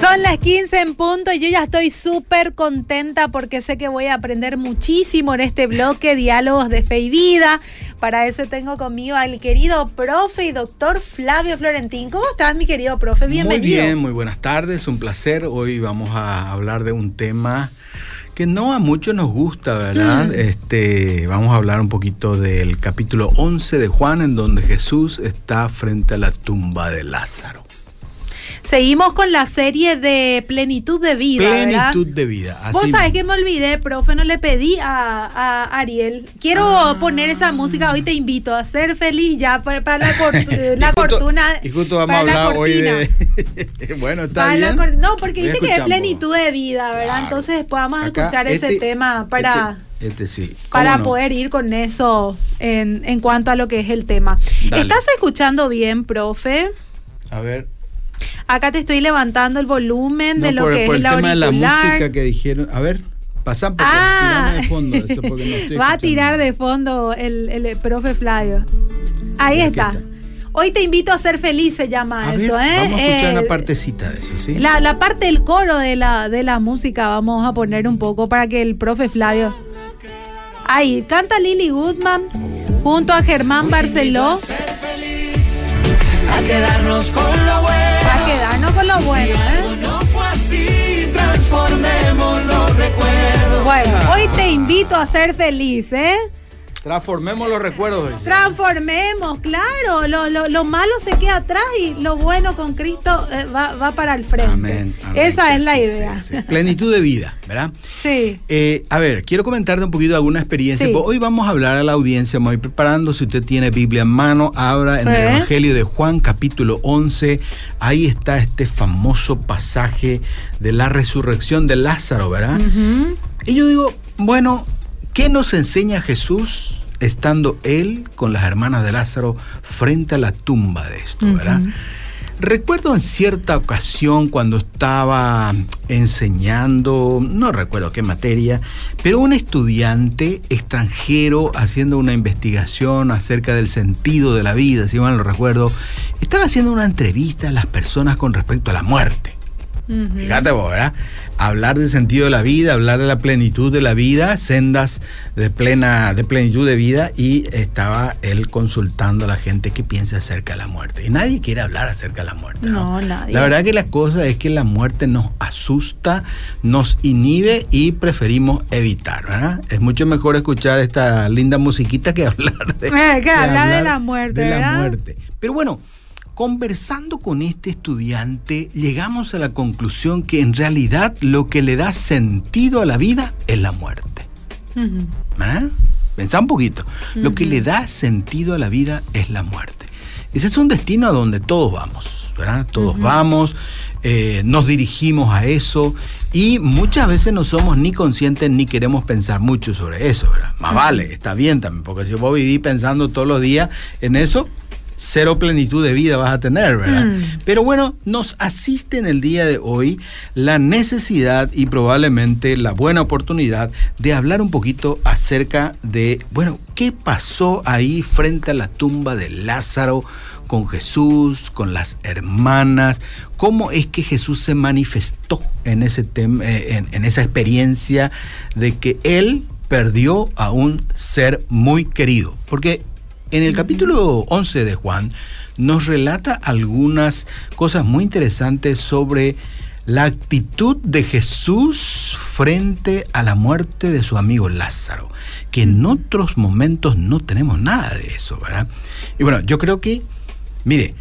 Son las 15 en punto y yo ya estoy súper contenta porque sé que voy a aprender muchísimo en este bloque Diálogos de Fe y Vida. Para eso tengo conmigo al querido profe y doctor Flavio Florentín. ¿Cómo estás, mi querido profe? Bienvenido. Muy bien, muy buenas tardes, un placer. Hoy vamos a hablar de un tema que no a muchos nos gusta, ¿verdad? Mm. Este, vamos a hablar un poquito del capítulo 11 de Juan, en donde Jesús está frente a la tumba de Lázaro. Seguimos con la serie de plenitud de vida. Plenitud de vida. Así Vos sabés que me olvidé, profe, no le pedí a, Ariel. Quiero ah. poner esa música, hoy te invito a ser feliz ya para, la, la fortuna. Y justo vamos a hablar hoy de. bueno, está bien. no, porque viste que es plenitud de vida, ¿verdad? Entonces después vamos a escuchar ese este, tema para. Este, este sí. Para poder ir con eso en, en cuanto a lo que es el tema. ¿Estás escuchando bien, profe? A ver. Acá te estoy levantando el volumen de lo que es el la tema de la música que dijeron. A ver, pasan ah, de fondo. Va a tirar de fondo el, el profe Flavio. Ahí está. Hoy te invito a ser feliz, se llama eso, ¿eh? Vamos a escuchar una partecita de eso, ¿sí? La, la, parte del coro de la, de la música vamos a poner un poco para que el profe Flavio. Ahí, canta Lily Goodman junto a Germán Barceló. A quedarnos con lo bueno te invito a ser feliz, ¿eh? Transformemos los recuerdos. Transformemos, claro. Lo, lo, malo se queda atrás y lo bueno con Cristo eh, va, para el frente. Amén, Esa es la idea. Plenitud de vida, ¿verdad? Sí. Eh, a ver, quiero comentarte un poquito alguna experiencia. Hoy vamos a hablar a la audiencia, me voy preparando. Si usted tiene Biblia en mano, abra en el Evangelio de Juan, capítulo 11. Ahí está este famoso pasaje de la resurrección de Lázaro, ¿verdad? Y yo digo, bueno, ¿qué nos enseña Jesús? estando él con las hermanas de Lázaro frente a la tumba de esto, ¿verdad? Recuerdo en cierta ocasión cuando estaba enseñando, no recuerdo qué materia, pero un estudiante extranjero haciendo una investigación acerca del sentido de la vida, si mal lo recuerdo, estaba haciendo una entrevista a las personas con respecto a la muerte. Fíjate vos, ¿verdad? Hablar del sentido de la vida, hablar de la plenitud de la vida, sendas de plena, de plenitud de vida, y estaba él consultando a la gente que piensa acerca de la muerte. Y nadie quiere hablar acerca de la muerte. No, nadie. La verdad que la cosa es que la muerte nos asusta, nos inhibe y preferimos evitar, ¿verdad? Es mucho mejor escuchar esta linda musiquita que hablar de, eh, que hablar de la muerte. De la muerte. Pero bueno, Conversando con este estudiante, llegamos a la conclusión que en realidad lo que le da sentido a la vida es la muerte. ¿Verdad? Pensá un poquito. Lo que le da sentido a la vida es la muerte. Ese es un destino a donde todos vamos, ¿verdad? Todos vamos, eh, nos dirigimos a eso y muchas veces no somos ni conscientes ni queremos pensar mucho sobre eso, ¿verdad? Más vale, está bien también, porque si vos vivís pensando todos los días en eso, cero plenitud de vida vas a tener, ¿verdad? Mm. Pero bueno, nos asiste en el día de hoy la necesidad y probablemente la buena oportunidad de hablar un poquito acerca de, bueno, ¿qué pasó ahí frente a la tumba de Lázaro? con Jesús, con las hermanas, cómo es que Jesús se manifestó en, ese tema, eh, en, en esa experiencia de que él perdió a un ser muy querido. Porque en el capítulo 11 de Juan nos relata algunas cosas muy interesantes sobre la actitud de Jesús frente a la muerte de su amigo Lázaro, que en otros momentos no tenemos nada de eso, ¿verdad? Y bueno, yo creo que, mire,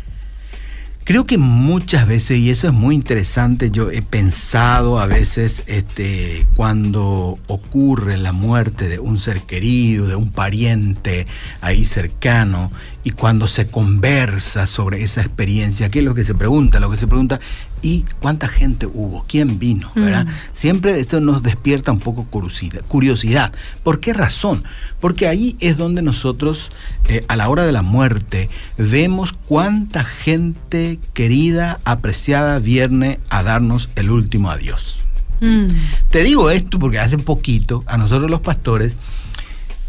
Creo que muchas veces, y eso es muy interesante, yo he pensado a veces este, cuando ocurre la muerte de un ser querido, de un pariente ahí cercano, y cuando se conversa sobre esa experiencia, ¿qué es lo que se pregunta? Lo que se pregunta, ¿y cuánta gente hubo? ¿Quién vino? ¿verdad? Siempre esto nos despierta un poco curiosidad. curiosidad. ¿Por qué razón? Porque ahí es donde nosotros, eh, a la hora de la muerte, vemos cuánta gente querida, apreciada, viene a darnos el último adiós. Mm. Te digo esto porque hace poquito a nosotros los pastores,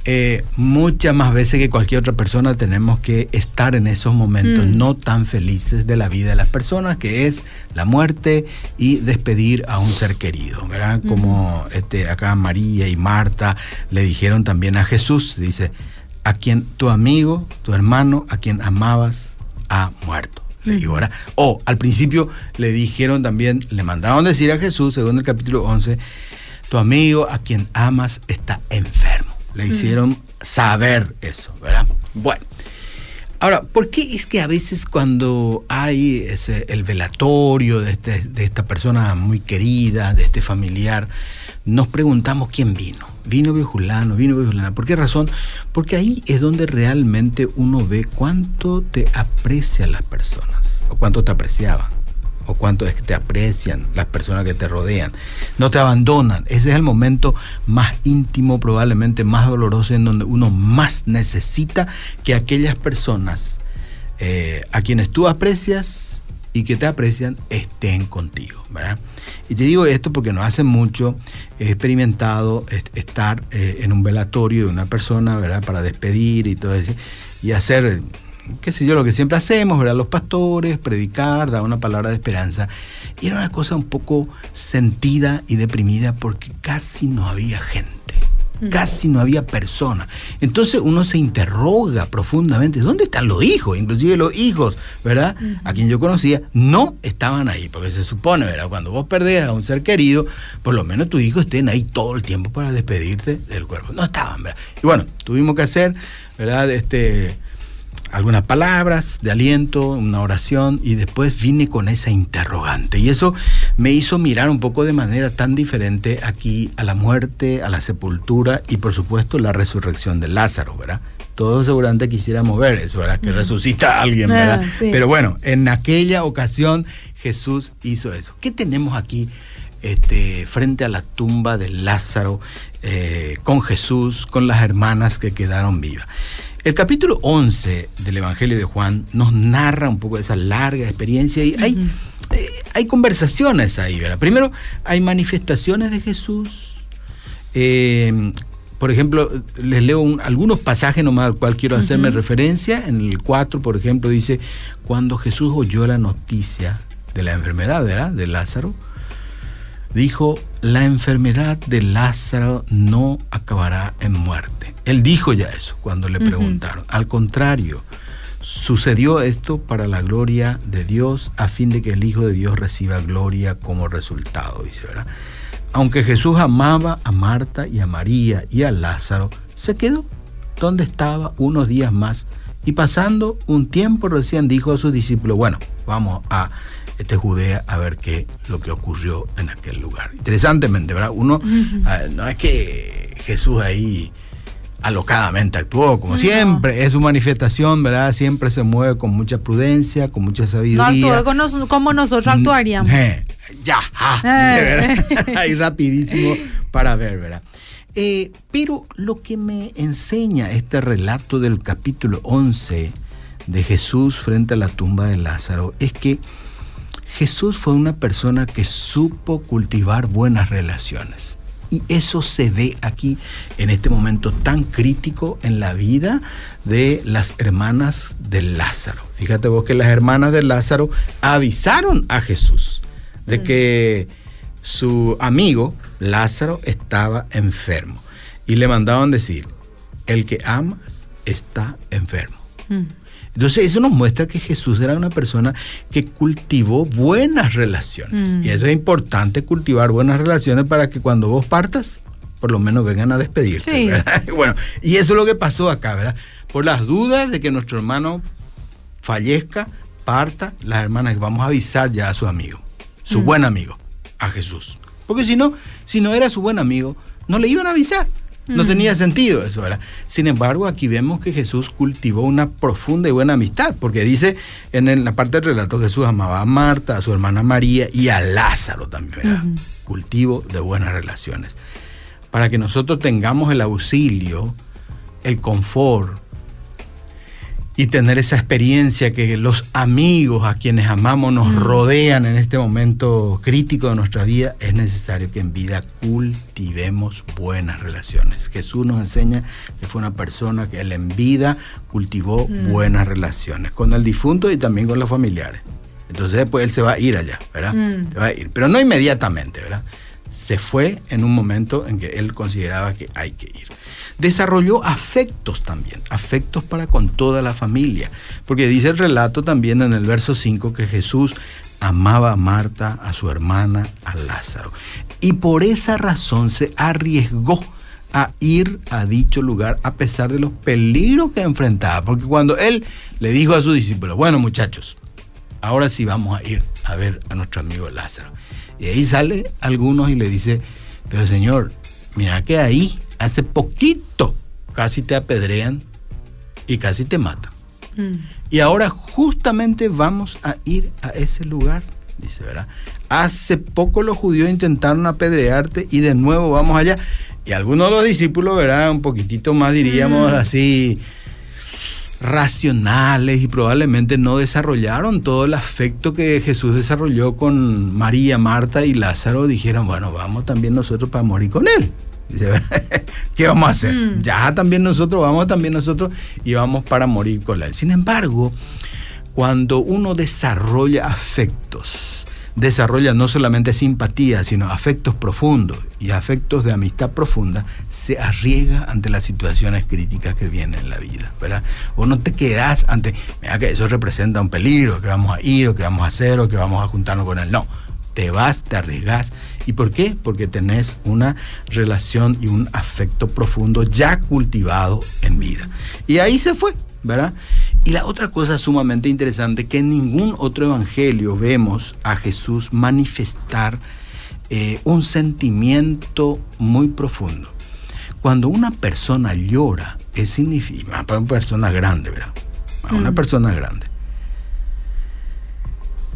eh, muchas más veces que cualquier otra persona tenemos que estar en esos momentos mm. no tan felices de la vida de las personas, que es la muerte y despedir a un ser querido, ¿verdad? Como este, acá María y Marta le dijeron también a Jesús, dice, a quien tu amigo, tu hermano, a quien amabas, ha muerto. Le digo, ¿verdad? O al principio le dijeron también, le mandaron decir a Jesús, según el capítulo 11, tu amigo a quien amas está enfermo le hicieron saber eso, ¿verdad? Bueno. Ahora, ¿por qué es que a veces cuando hay ese, el velatorio de, este, de esta persona muy querida, de este familiar, nos preguntamos quién vino? ¿Vino Viejulano? ¿Vino Viejulana? ¿Por qué razón? Porque ahí es donde realmente uno ve cuánto te aprecian las personas o cuánto te apreciaban o cuánto es que te aprecian las personas que te rodean. No te abandonan. Ese es el momento más íntimo, probablemente más doloroso, en donde uno más necesita que aquellas personas eh, a quienes tú aprecias y que te aprecian estén contigo. ¿verdad? Y te digo esto porque no hace mucho he experimentado estar eh, en un velatorio de una persona, ¿verdad? Para despedir y todo eso, y hacer qué sé yo, lo que siempre hacemos, ¿verdad? Los pastores, predicar, dar una palabra de esperanza. Y era una cosa un poco sentida y deprimida porque casi no había gente. Casi no había persona. Entonces uno se interroga profundamente, ¿dónde están los hijos? Inclusive los hijos, ¿verdad? A quien yo conocía, no estaban ahí, porque se supone, ¿verdad? Cuando vos perdés a un ser querido, por lo menos tus hijos estén ahí todo el tiempo para despedirte del cuerpo. No estaban, ¿verdad? Y bueno, tuvimos que hacer, ¿verdad? Este, algunas palabras de aliento, una oración y después vine con esa interrogante. Y eso me hizo mirar un poco de manera tan diferente aquí a la muerte, a la sepultura y por supuesto la resurrección de Lázaro, ¿verdad? Todos seguramente quisiéramos ver eso, ¿verdad? Que resucita a alguien, ¿verdad? Ah, Pero bueno, en aquella ocasión Jesús hizo eso. ¿Qué tenemos aquí? Este, frente a la tumba de Lázaro, eh, con Jesús, con las hermanas que quedaron vivas. El capítulo 11 del Evangelio de Juan nos narra un poco de esa larga experiencia y hay, eh, hay conversaciones ahí, ¿verdad? Primero, hay manifestaciones de Jesús. Eh, por ejemplo, les leo algunos pasajes nomás al cual quiero hacerme referencia. En el 4, por ejemplo, dice, cuando Jesús oyó la noticia de la enfermedad, ¿verdad? De Lázaro, dijo, la enfermedad de Lázaro no acabará en muerte. Él dijo ya eso cuando le preguntaron. Al contrario, sucedió esto para la gloria de Dios, a fin de que el Hijo de Dios reciba gloria como resultado, dice, ¿verdad? Aunque Jesús amaba a Marta y a María y a Lázaro, se quedó donde estaba unos días más y pasando un tiempo recién dijo a sus discípulos, bueno, vamos a este Judea a ver qué lo que ocurrió en aquel lugar. Interesantemente, ¿verdad? Uno, ah, no es que Jesús ahí alocadamente actuó, como siempre, es su manifestación, ¿verdad? Siempre se mueve con mucha prudencia, con mucha sabiduría. No actúa como nosotros mm, actuaríamos. Eh, ya, eh. ahí rapidísimo para ver, ¿verdad? Eh, pero lo que me enseña este relato del capítulo 11 de Jesús frente a la tumba de Lázaro es que Jesús fue una persona que supo cultivar buenas relaciones. Y eso se ve aquí en este momento tan crítico en la vida de las hermanas de Lázaro. Fíjate vos que las hermanas de Lázaro avisaron a Jesús de que su amigo Lázaro estaba enfermo. Y le mandaban decir, el que amas está enfermo. Mm. Entonces eso nos muestra que Jesús era una persona que cultivó buenas relaciones. Mm. Y eso es importante, cultivar buenas relaciones para que cuando vos partas, por lo menos vengan a despedirte. bueno, y eso es lo que pasó acá, ¿verdad? Por las dudas de que nuestro hermano fallezca, parta, las hermanas vamos a avisar ya a su amigo, su mm. buen amigo, a Jesús. Porque si no, si no era su buen amigo, no le iban a avisar. No Mm. tenía sentido eso, ¿verdad? Sin embargo, aquí vemos que Jesús cultivó una profunda y buena amistad, porque dice en el- la parte del relato Jesús amaba a Marta, a su hermana María y a Lázaro también, ¿verdad? Cultivo de buenas relaciones. Para que nosotros tengamos el auxilio, el confort y tener esa experiencia que los amigos a quienes amamos nos Mm. rodean en este momento crítico de nuestra vida, es necesario que en vida cultivemos buenas relaciones. Jesús nos enseña que fue una persona que él en vida cultivó Mm. buenas relaciones con el difunto y también con los familiares. Entonces después él se va a ir allá, ¿verdad? Mm. Se va a ir, pero no inmediatamente, ¿verdad? Se fue en un momento en que él consideraba que hay que ir. Desarrolló afectos también, afectos para con toda la familia, porque dice el relato también en el verso 5 que Jesús amaba a Marta, a su hermana, a Lázaro. Y por esa razón se arriesgó a ir a dicho lugar a pesar de los peligros que enfrentaba, porque cuando él le dijo a sus discípulos, bueno muchachos, ahora sí vamos a ir a ver a nuestro amigo Lázaro. Y ahí sale algunos y le dice, pero Señor, mira que ahí hace poquito casi te apedrean y casi te matan. Mm. Y ahora justamente vamos a ir a ese lugar, dice, ¿verdad? Hace poco los judíos intentaron apedrearte y de nuevo vamos allá. Y algunos de los discípulos, ¿verdad? Un poquitito más diríamos Mm. así racionales y probablemente no desarrollaron todo el afecto que Jesús desarrolló con María, Marta y Lázaro, dijeron, bueno, vamos también nosotros para morir con él. ¿Qué vamos a hacer? Mm. Ya también nosotros, vamos también nosotros y vamos para morir con él. Sin embargo, cuando uno desarrolla afectos, desarrolla no solamente simpatía, sino afectos profundos y afectos de amistad profunda, se arriesga ante las situaciones críticas que vienen en la vida, ¿verdad? O no te quedas ante, mira que eso representa un peligro, que vamos a ir, o que vamos a hacer, o que vamos a juntarnos con él. No, te vas, te arriesgas. ¿Y por qué? Porque tenés una relación y un afecto profundo ya cultivado en vida. Y ahí se fue, ¿verdad? Y la otra cosa sumamente interesante, que en ningún otro evangelio vemos a Jesús manifestar eh, un sentimiento muy profundo. Cuando una persona llora, es significa, para una persona grande, ¿verdad? A una Mm. persona grande.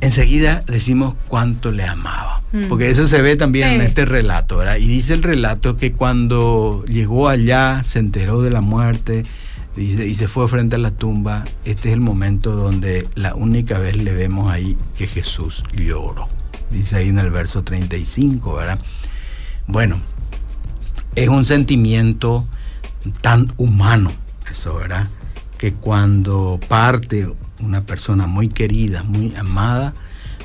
Enseguida decimos cuánto le amaba. Mm. Porque eso se ve también en este relato, ¿verdad? Y dice el relato que cuando llegó allá, se enteró de la muerte y se fue frente a la tumba, este es el momento donde la única vez le vemos ahí que Jesús lloró. Dice ahí en el verso 35, ¿verdad? Bueno, es un sentimiento tan humano, eso, ¿verdad? Que cuando parte una persona muy querida, muy amada,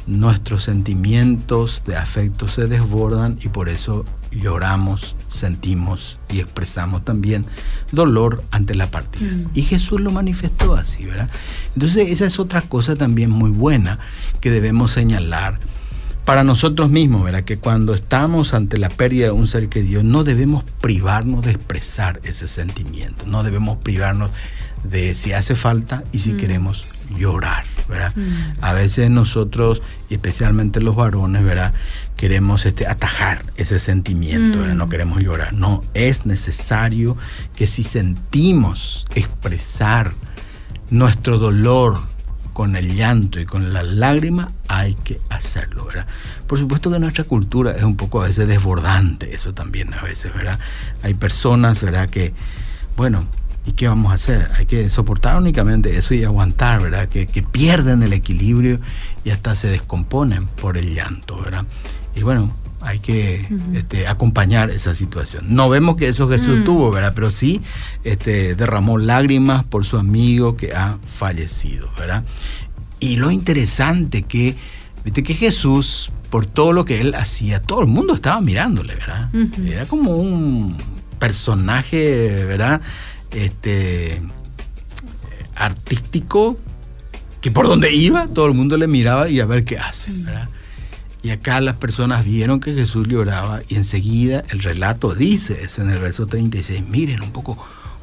nuestros sentimientos de afecto se desbordan y por eso lloramos, sentimos y expresamos también dolor ante la partida. Mm. Y Jesús lo manifestó así, ¿verdad? Entonces esa es otra cosa también muy buena que debemos señalar para nosotros mismos, ¿verdad? Que cuando estamos ante la pérdida de un ser querido, no debemos privarnos de expresar ese sentimiento, no debemos privarnos de si hace falta y si Mm. queremos llorar, ¿verdad? Mm. A veces nosotros, especialmente los varones, ¿verdad? Queremos este, atajar ese sentimiento, ¿verdad? Mm. no queremos llorar. No, es necesario que si sentimos expresar nuestro dolor con el llanto y con la lágrima, hay que hacerlo, ¿verdad? Por supuesto que nuestra cultura es un poco a veces desbordante, eso también a veces, ¿verdad? Hay personas, ¿verdad? Que, bueno, ¿y qué vamos a hacer? Hay que soportar únicamente eso y aguantar, ¿verdad? Que, que pierden el equilibrio y hasta se descomponen por el llanto, ¿verdad? Y bueno, hay que Ujú. este, acompañar esa situación. No vemos que eso Jesús Mm. tuvo, ¿verdad? Pero sí este, derramó lágrimas por su amigo que ha fallecido, ¿verdad? Y lo interesante que, viste que Jesús, por todo lo que él hacía, todo el mundo estaba mirándole, ¿verdad? Ujú. Era como un personaje, ¿verdad? Este artístico que por donde iba todo el mundo le miraba y a ver qué hace, ¿verdad? Y acá las personas vieron que Jesús lloraba y enseguida el relato dice, es en el verso 36, miren un poco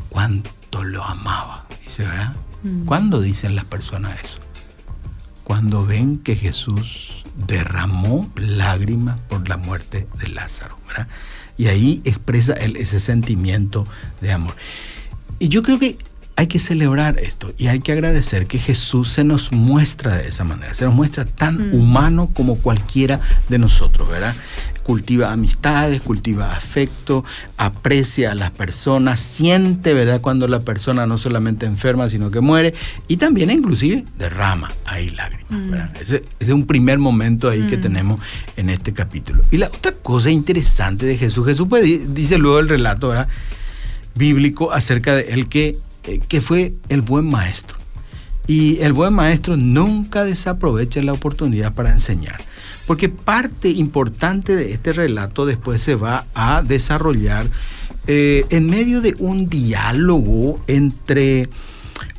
cuánto lo amaba, dice, ¿verdad? Mm. ¿Cuándo dicen las personas eso? Cuando ven que Jesús derramó lágrimas por la muerte de Lázaro, ¿verdad? Y ahí expresa él ese sentimiento de amor. Y yo creo que hay que celebrar esto y hay que agradecer que Jesús se nos muestra de esa manera, se nos muestra tan Mm. humano como cualquiera de nosotros, ¿verdad? Cultiva amistades, cultiva afecto, aprecia a las personas, siente, ¿verdad? Cuando la persona no solamente enferma, sino que muere y también inclusive derrama ahí lágrimas, ¿verdad? Ese, es un primer momento ahí que Mm. tenemos en este capítulo. Y la otra cosa interesante de Jesús, Jesús pues, di- dice luego el relato, ¿verdad? Bíblico acerca de él que, eh, que fue el buen maestro. Y el buen maestro nunca desaprovecha la oportunidad para enseñar. Porque parte importante de este relato después se va a desarrollar eh, en medio de un diálogo entre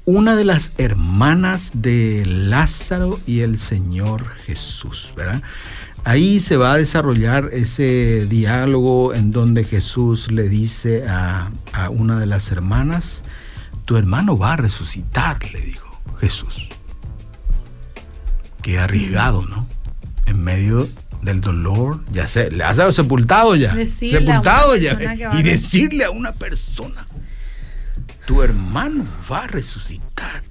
una de las hermanas de Lázaro y el Señor Jesús, ¿verdad? Ahí se va a desarrollar ese diálogo en donde Jesús le dice a, a una de las hermanas, tu hermano va a resucitar, le dijo Jesús. Qué arriesgado, ¿no? En medio del dolor, ya sé, le has dado sepultado ya. Decirle sepultado ya. a Y decirle a una persona, tu hermano va a resucitar.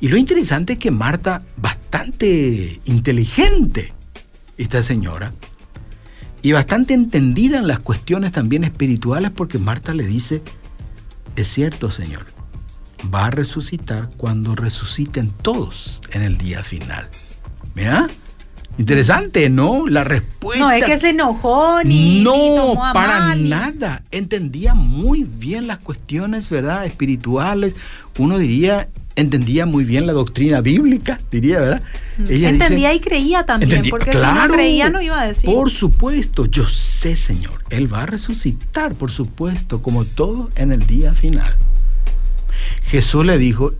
Y lo interesante es que Marta, bastante inteligente, esta señora, y bastante entendida en las cuestiones también espirituales, porque Marta le dice, es cierto, Señor, va a resucitar cuando resuciten todos en el día final. ¿Mira? Interesante, ¿no? La respuesta. No, es que se enojó ni, no, ni tomó a para mal, nada. Entendía muy bien las cuestiones, ¿verdad? Espirituales. Uno diría, entendía muy bien la doctrina bíblica, diría, ¿verdad? Ella dice- Entendía y creía también, porque si no creía no iba a decir. Por supuesto, yo sé, Señor, Él va a resucitar, por supuesto, como todo en el día final. Jesús le dijo,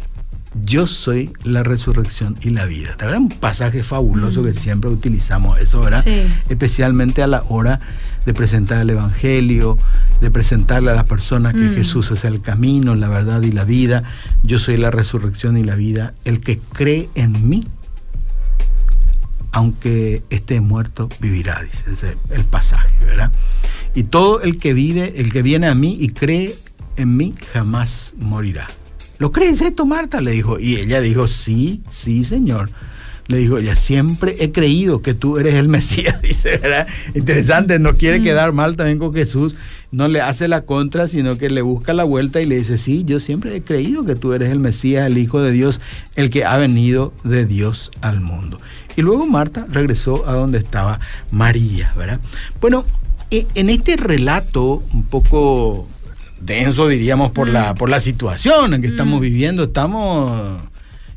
yo soy la resurrección y la vida. ¿Te Un pasaje fabuloso que siempre utilizamos eso, ¿verdad? Mm. Sí. Especialmente a la hora de presentar el Evangelio, de presentarle a las personas que Mm. Jesús es el camino, la verdad y la vida. Yo soy la resurrección y la vida. El que cree en mí, aunque esté muerto, vivirá, dice ese- el pasaje, ¿verdad? Y todo el que vive, el que viene a mí y cree en mí, jamás morirá. ¿Lo crees esto, Marta? Le dijo. Y ella dijo, sí, sí, Señor. Le dijo, ya siempre he creído que tú eres el Mesías, dice, ¿verdad? Interesante, no quiere quedar mal también con Jesús, no le hace la contra, sino que le busca la vuelta y le dice, sí, yo siempre he creído que tú eres el Mesías, el Hijo de Dios, el que ha venido de Dios al mundo. Y luego Marta regresó a donde estaba María, ¿verdad? Bueno, e- en este relato un poco denso, diríamos, por, la, por la situación en que estamos viviendo, estamos,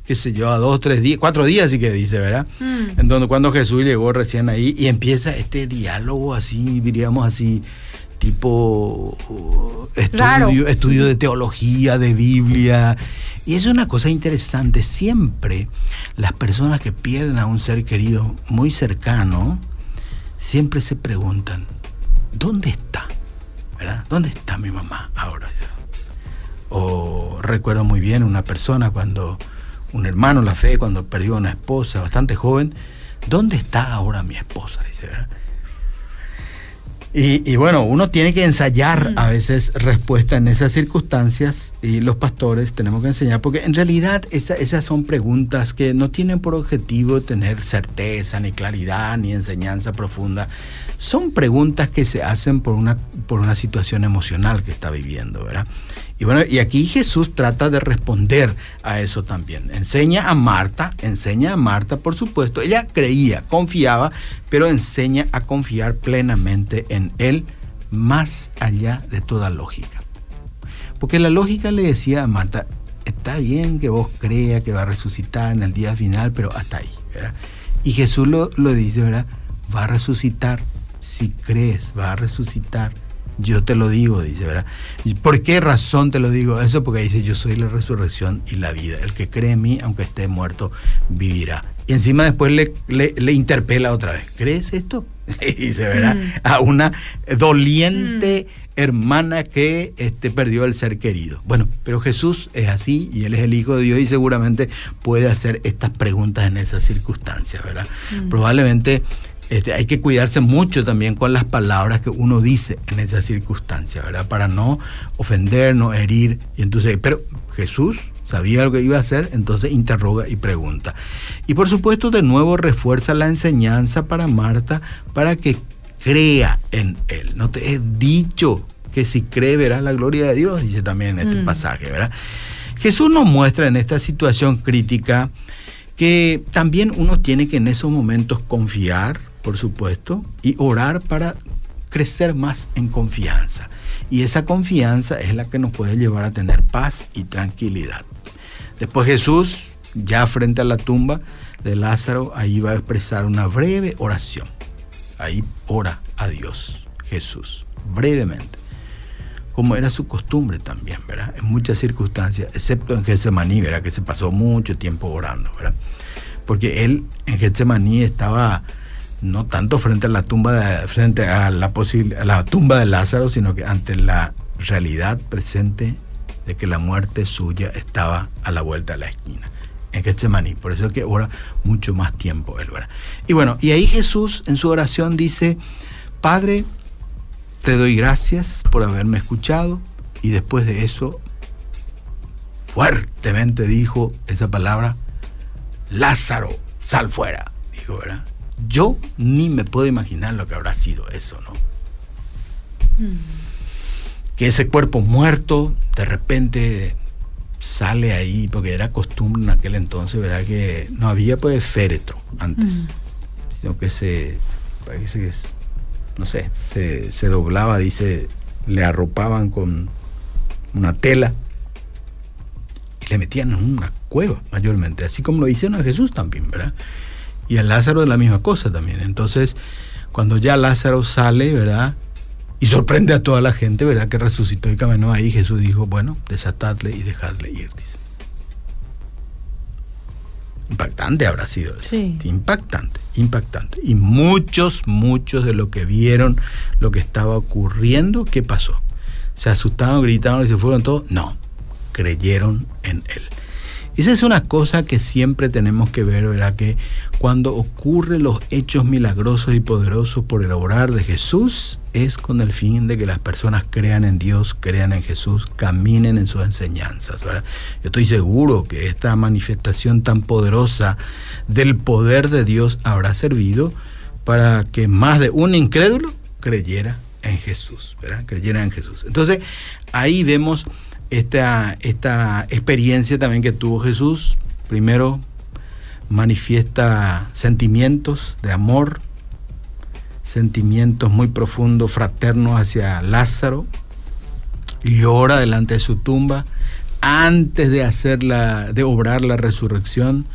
qué sé yo, a dos, tres días, cuatro días, sí que dice, ¿verdad? Mm. En donde cuando Jesús llegó recién ahí y empieza este diálogo así, diríamos así, tipo uh, Raro. estudio, estudio de teología, de Biblia. Y es una cosa interesante, siempre las personas que pierden a un ser querido muy cercano, siempre se preguntan, ¿dónde está? ¿Verdad? ¿Dónde está mi mamá ahora? O recuerdo muy bien una persona cuando, un hermano, la fe, cuando perdió a una esposa bastante joven, ¿dónde está ahora mi esposa? Dice, ¿verdad? Y, y bueno, uno tiene que ensayar a veces respuesta en esas circunstancias y los pastores tenemos que enseñar, porque en realidad esa- esas son preguntas que no tienen por objetivo tener certeza, ni claridad, ni enseñanza profunda. Son preguntas que se hacen por una, por una situación emocional que está viviendo, ¿verdad? Y bueno, y aquí Jesús trata de responder a eso también. Enseña a Marta, enseña a Marta, por supuesto. Ella creía, confiaba, pero enseña a confiar plenamente en Él, más allá de toda lógica. Porque la lógica le decía a Marta, está bien que vos creas que va a resucitar en el día final, pero hasta ahí, ¿verdad? Y Jesús lo, lo dice, ¿verdad? Va a resucitar, si crees, va a resucitar. Yo te lo digo, dice, ¿verdad? ¿Y ¿Por qué razón te lo digo? Eso porque dice, yo soy la resurrección y la vida. El que cree en mí, aunque esté muerto, vivirá. Y encima después le, le, le interpela otra vez. ¿Crees esto? Dice, ¿verdad? Mm. A una doliente hermana que este, perdió el ser querido. Bueno, pero Jesús es así y Él es el Hijo de Dios y seguramente puede hacer estas preguntas en esas circunstancias, ¿verdad? Mm. Probablemente este, hay que cuidarse mucho también con las palabras que uno dice en esa circunstancia, ¿verdad? Para no ofender, no herir. Y entonces, pero Jesús sabía lo que iba a hacer, entonces interroga y pregunta. Y por supuesto, de nuevo refuerza la enseñanza para Marta para que crea en él. No te he dicho que si cree verás la gloria de Dios, dice también en este mm. pasaje, ¿verdad? Jesús nos muestra en esta situación crítica que también uno tiene que en esos momentos confiar, por supuesto, y orar para crecer más en confianza. Y esa confianza es la que nos puede llevar a tener paz y tranquilidad. Después Jesús, ya frente a la tumba de Lázaro, ahí va a expresar una breve oración. Ahí ora a Dios, Jesús, brevemente. Como era su costumbre también, ¿verdad? En muchas circunstancias, excepto en Getsemaní, ¿verdad? Que se pasó mucho tiempo orando, ¿verdad? Porque él en Getsemaní estaba no tanto frente a la tumba de, frente a la, a la tumba de Lázaro, sino que ante la realidad presente de que la muerte suya estaba a la vuelta de la esquina en Getsemaní. Por eso es que ora mucho más tiempo él. Y bueno, y ahí Jesús en su oración dice, Padre, te doy gracias por haberme escuchado. Y después de eso, fuertemente dijo esa palabra, Lázaro, sal fuera. Dijo, ¿verdad? Yo ni me puedo imaginar lo que habrá sido eso, ¿no? Mm que ese cuerpo muerto de repente sale ahí, porque era costumbre en aquel entonces, ¿verdad? Que no había pues féretro antes, sino que se, parece que no sé, se, se doblaba, dice, le arropaban con una tela y le metían en una cueva mayormente, así como lo hicieron a Jesús también, ¿verdad? Y a Lázaro de la misma cosa también. Entonces, cuando ya Lázaro sale, ¿verdad? Y sorprende a toda la gente, ¿verdad? Que resucitó y caminó ahí. Jesús dijo, bueno, desatadle y dejadle ir. Dice. Impactante habrá sido eso. Sí. Impactante, impactante. Y muchos, muchos de los que vieron lo que estaba ocurriendo, ¿qué pasó? ¿Se asustaron, gritaron y se fueron todos? No, creyeron en él. Esa es una cosa que siempre tenemos que ver, ¿verdad? Que cuando ocurren los hechos milagrosos y poderosos por el obrar de Jesús, es con el fin de que las personas crean en Dios, crean en Jesús, caminen en sus enseñanzas. ¿verdad? Yo estoy seguro que esta manifestación tan poderosa del poder de Dios habrá servido para que más de un incrédulo creyera en Jesús, ¿verdad? Creyera en Jesús. Entonces, ahí vemos esta, esta experiencia también que tuvo Jesús. Primero manifiesta sentimientos de amor, sentimientos muy profundos, fraternos hacia Lázaro. Llora delante de su tumba. Antes de hacer de obrar la resurrección,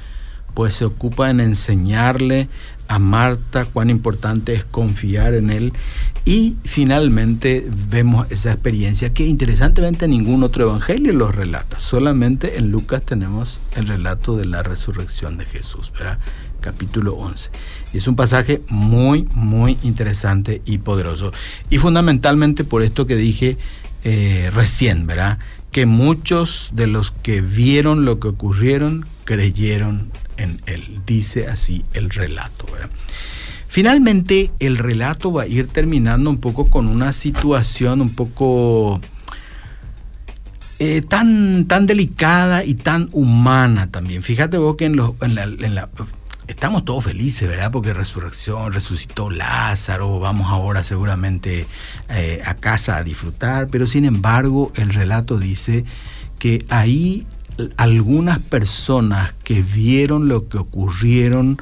pues se ocupa en enseñarle a Marta cuán importante es confiar en Él. Y finalmente vemos esa experiencia que interesantemente ningún otro evangelio lo relata. Solamente en Lucas tenemos el relato de la resurrección de Jesús, ¿verdad? capítulo 11. Y es un pasaje muy, muy interesante y poderoso. Y fundamentalmente por esto que dije eh, recién, ¿verdad? Que muchos de los que vieron lo que ocurrieron creyeron en él. Dice así el relato. Finalmente, el relato va a ir terminando un poco con una situación un poco eh, tan, tan delicada y tan humana también. Fíjate vos que en, la, estamos todos felices, ¿verdad? Porque resurrección, resucitó Lázaro, vamos ahora seguramente eh, a casa a disfrutar, pero sin embargo el relato dice que ahí algunas personas que vieron lo que ocurrieron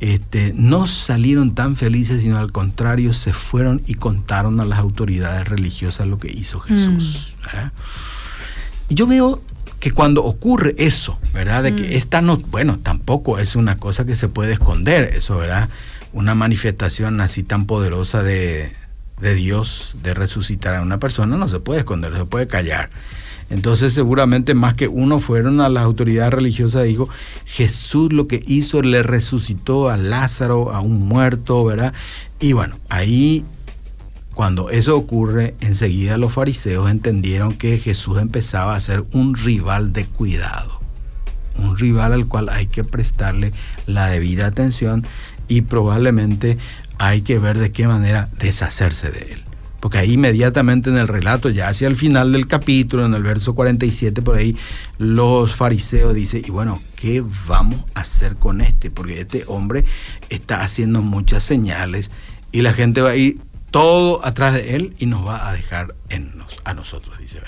este, no salieron tan felices, sino al contrario, se fueron y contaron a las autoridades religiosas lo que hizo Jesús. Mm. Y yo veo que cuando ocurre eso, ¿verdad? De que mm. esta no, bueno, tampoco es una cosa que se puede esconder, eso, ¿verdad? Una manifestación así tan poderosa de, de Dios, de resucitar a una persona, no se puede esconder, se puede callar. Entonces seguramente más que uno fueron a las autoridades religiosas y dijo, Jesús lo que hizo, le resucitó a Lázaro, a un muerto, ¿verdad? Y bueno, ahí cuando eso ocurre, enseguida los fariseos entendieron que Jesús empezaba a ser un rival de cuidado, un rival al cual hay que prestarle la debida atención y probablemente hay que ver de qué manera deshacerse de él. Porque ahí inmediatamente en el relato, ya hacia el final del capítulo, en el verso 47 por ahí, los fariseos dicen, y bueno, ¿qué vamos a hacer con este? Porque este hombre está haciendo muchas señales y la gente va a ir todo atrás de él y nos va a dejar en a nosotros, dice.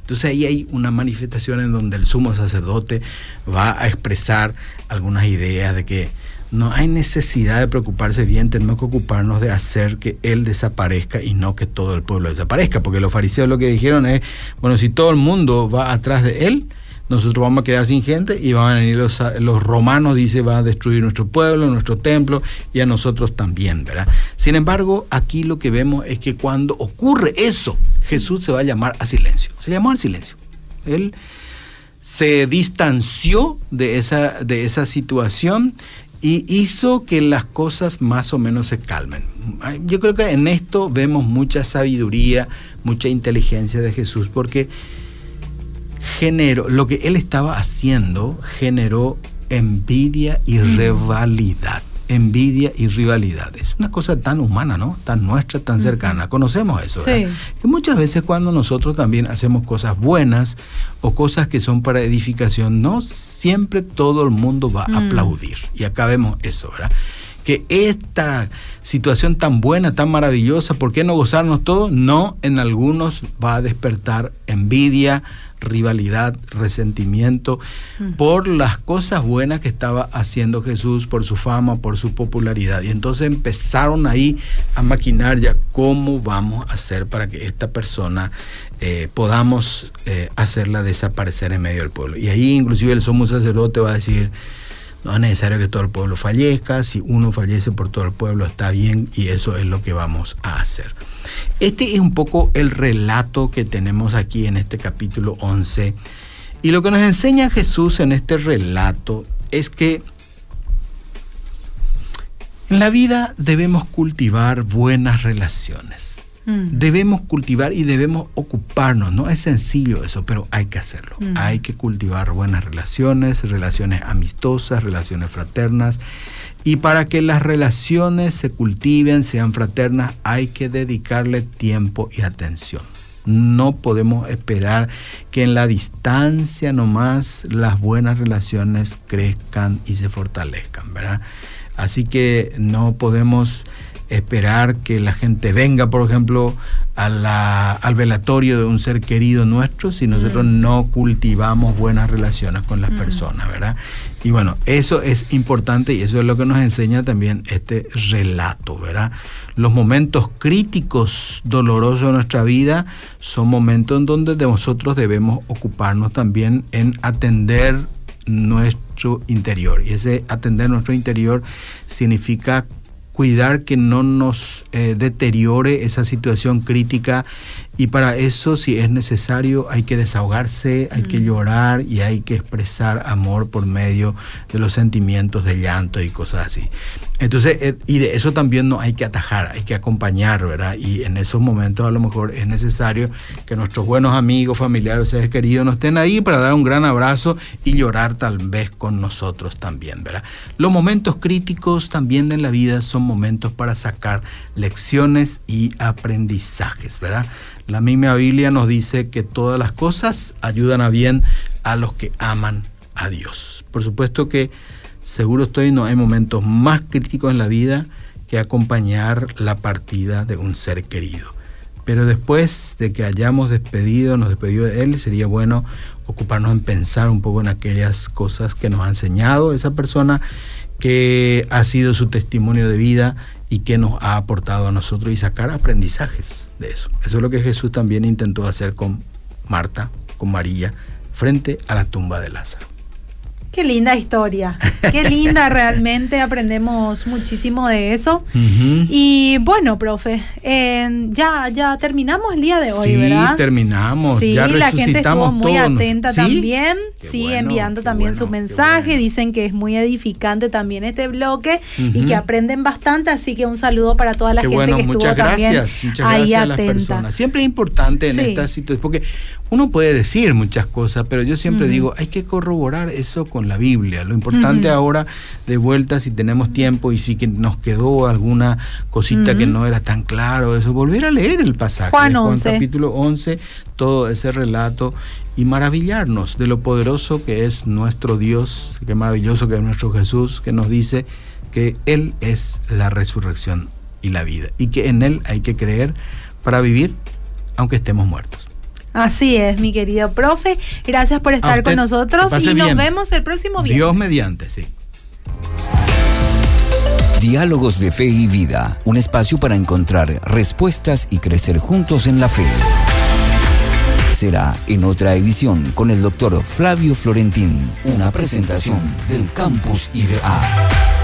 Entonces ahí hay una manifestación en donde el sumo sacerdote va a expresar algunas ideas de que no hay necesidad de preocuparse bien, tenemos que ocuparnos de hacer que Él desaparezca y no que todo el pueblo desaparezca, porque los fariseos lo que dijeron es, bueno, si todo el mundo va atrás de Él, nosotros vamos a quedar sin gente y van a venir los, los romanos, dice, va a destruir nuestro pueblo, nuestro templo y a nosotros también, ¿verdad? Sin embargo, aquí lo que vemos es que cuando ocurre eso, Jesús se va a llamar a silencio, se llamó al silencio. Él se distanció de esa, de esa situación y hizo que las cosas más o menos se calmen. Yo creo que en esto vemos mucha sabiduría, mucha inteligencia de Jesús, porque generó, lo que él estaba haciendo generó envidia y rivalidad. Envidia y rivalidad. Es una cosa tan humana, ¿no? Tan nuestra, tan cercana. Conocemos eso, ¿verdad? Que muchas veces cuando nosotros también hacemos cosas buenas o cosas que son para edificación, no siempre todo el mundo va a aplaudir. Y acá vemos eso, ¿verdad? que esta situación tan buena, tan maravillosa, ¿por qué no gozarnos todo? No, en algunos va a despertar envidia, rivalidad, resentimiento mm. por las cosas buenas que estaba haciendo Jesús, por su fama, por su popularidad. Y entonces empezaron ahí a maquinar ya cómo vamos a hacer para que esta persona eh, podamos eh, hacerla desaparecer en medio del pueblo. Y ahí inclusive el sumo sacerdote va a decir, no es necesario que todo el pueblo fallezca, si uno fallece por todo el pueblo está bien y eso es lo que vamos a hacer. Este es un poco el relato que tenemos aquí en este capítulo 11. Y lo que nos enseña Jesús en este relato es que en la vida debemos cultivar buenas relaciones. Mm. Debemos cultivar y debemos ocuparnos. No es sencillo eso, pero hay que hacerlo. Mm. Hay que cultivar buenas relaciones, relaciones amistosas, relaciones fraternas. Y para que las relaciones se cultiven, sean fraternas, hay que dedicarle tiempo y atención. No podemos esperar que en la distancia nomás las buenas relaciones crezcan y se fortalezcan, ¿verdad? Así que no podemos esperar que la gente venga, por ejemplo, a la, al velatorio de un ser querido nuestro si nosotros mm. no cultivamos buenas relaciones con las mm. personas, ¿verdad? Y bueno, eso es importante y eso es lo que nos enseña también este relato, ¿verdad? Los momentos críticos, dolorosos de nuestra vida son momentos en donde nosotros debemos ocuparnos también en atender nuestro interior. Y ese atender nuestro interior significa cuidar que no nos eh, deteriore esa situación crítica y para eso si es necesario hay que desahogarse, hay que llorar y hay que expresar amor por medio de los sentimientos de llanto y cosas así. Entonces, eh, y de eso también no hay que atajar, hay que acompañar, ¿verdad? Y en esos momentos a lo mejor es necesario que nuestros buenos amigos, familiares, seres queridos nos estén ahí para dar un gran abrazo y llorar tal vez con nosotros también, ¿verdad? Los momentos críticos también en la vida son momentos para sacar lecciones y aprendizajes, ¿verdad? La misma Biblia nos dice que todas las cosas ayudan a bien a los que aman a Dios. Por supuesto que seguro estoy, no hay momentos más críticos en la vida que acompañar la partida de un ser querido. Pero después de que hayamos despedido, nos despedido de él, sería bueno ocuparnos en pensar un poco en aquellas cosas que nos ha enseñado esa persona, que ha sido su testimonio de vida y que nos ha aportado a nosotros y sacar aprendizajes de eso. Eso es lo que Jesús también intentó hacer con Marta, con María, frente a la tumba de Lázaro. Qué linda historia, qué linda realmente, aprendemos muchísimo de eso. Y bueno, profe, ya, ya terminamos el día de hoy, ¿verdad? Sí, terminamos. Sí, la gente estuvo muy atenta también, sí, enviando también su mensaje, dicen que es muy edificante también este bloque y que aprenden bastante, así que un saludo para toda la gente que estuvo muchas también gracias, muchas gracias a las personas. Siempre es importante en esta situación, porque uno puede decir muchas cosas, pero yo siempre digo, hay que corroborar eso con con la Biblia. Lo importante ahora, de vuelta, si tenemos tiempo y si que nos quedó alguna cosita que no era tan claro, eso, volver a leer el pasaje. Juan de 11. capítulo 11, todo ese relato y maravillarnos de lo poderoso que es nuestro Dios, qué maravilloso que es nuestro Jesús, que nos dice que Él es la resurrección y la vida y que en Él hay que creer para vivir aunque estemos muertos. Así es, mi querido profe. Gracias por estar usted, con nosotros y nos bien. vemos el próximo viernes. Dios mediante, sí. Diálogos de Fe y Vida, un espacio para encontrar respuestas y crecer juntos en la fe. Será en otra edición con el doctor Flavio Florentín, una presentación del Campus IBA.